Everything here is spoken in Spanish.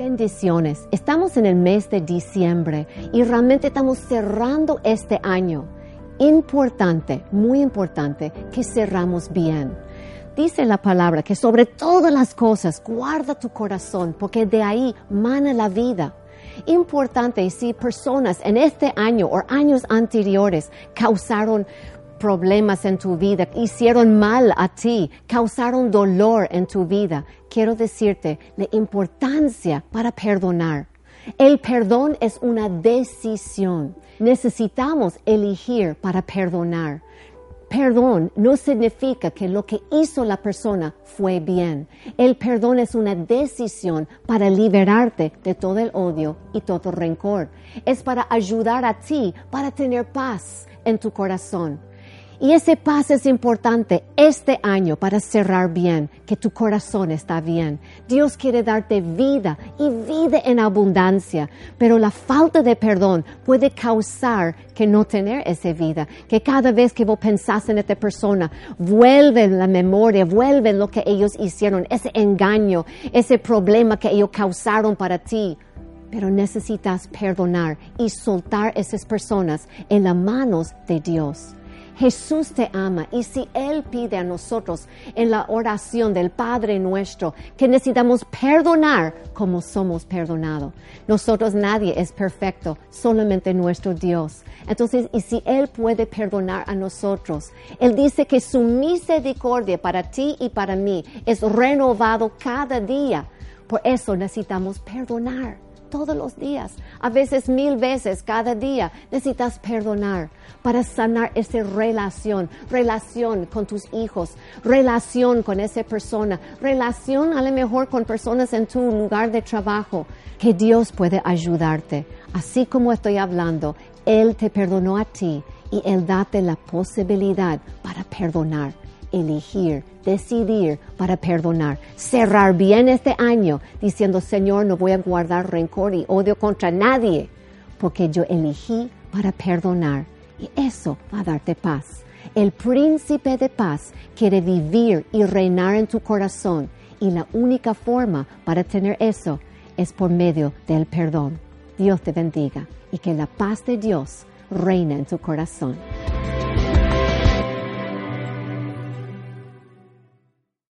Bendiciones. Estamos en el mes de diciembre y realmente estamos cerrando este año. Importante, muy importante que cerramos bien. Dice la palabra que sobre todas las cosas guarda tu corazón porque de ahí mana la vida. Importante si personas en este año o años anteriores causaron problemas en tu vida, hicieron mal a ti, causaron dolor en tu vida, quiero decirte la importancia para perdonar. El perdón es una decisión. Necesitamos elegir para perdonar. Perdón no significa que lo que hizo la persona fue bien. El perdón es una decisión para liberarte de todo el odio y todo rencor. Es para ayudar a ti para tener paz en tu corazón. Y ese paz es importante este año para cerrar bien, que tu corazón está bien. Dios quiere darte vida y vida en abundancia, pero la falta de perdón puede causar que no tener esa vida, que cada vez que vos pensás en esta persona, vuelve la memoria, vuelve lo que ellos hicieron, ese engaño, ese problema que ellos causaron para ti pero necesitas perdonar y soltar esas personas en las manos de Dios. Jesús te ama y si Él pide a nosotros en la oración del Padre nuestro que necesitamos perdonar como somos perdonados. Nosotros nadie es perfecto, solamente nuestro Dios. Entonces, y si Él puede perdonar a nosotros, Él dice que su misericordia para ti y para mí es renovado cada día. Por eso necesitamos perdonar todos los días, a veces mil veces cada día. Necesitas perdonar para sanar esa relación, relación con tus hijos, relación con esa persona, relación a lo mejor con personas en tu lugar de trabajo, que Dios puede ayudarte. Así como estoy hablando, Él te perdonó a ti y Él date la posibilidad para perdonar elegir, decidir para perdonar, cerrar bien este año diciendo, Señor, no voy a guardar rencor y odio contra nadie, porque yo elegí para perdonar y eso va a darte paz. El príncipe de paz quiere vivir y reinar en tu corazón y la única forma para tener eso es por medio del perdón. Dios te bendiga y que la paz de Dios reine en tu corazón.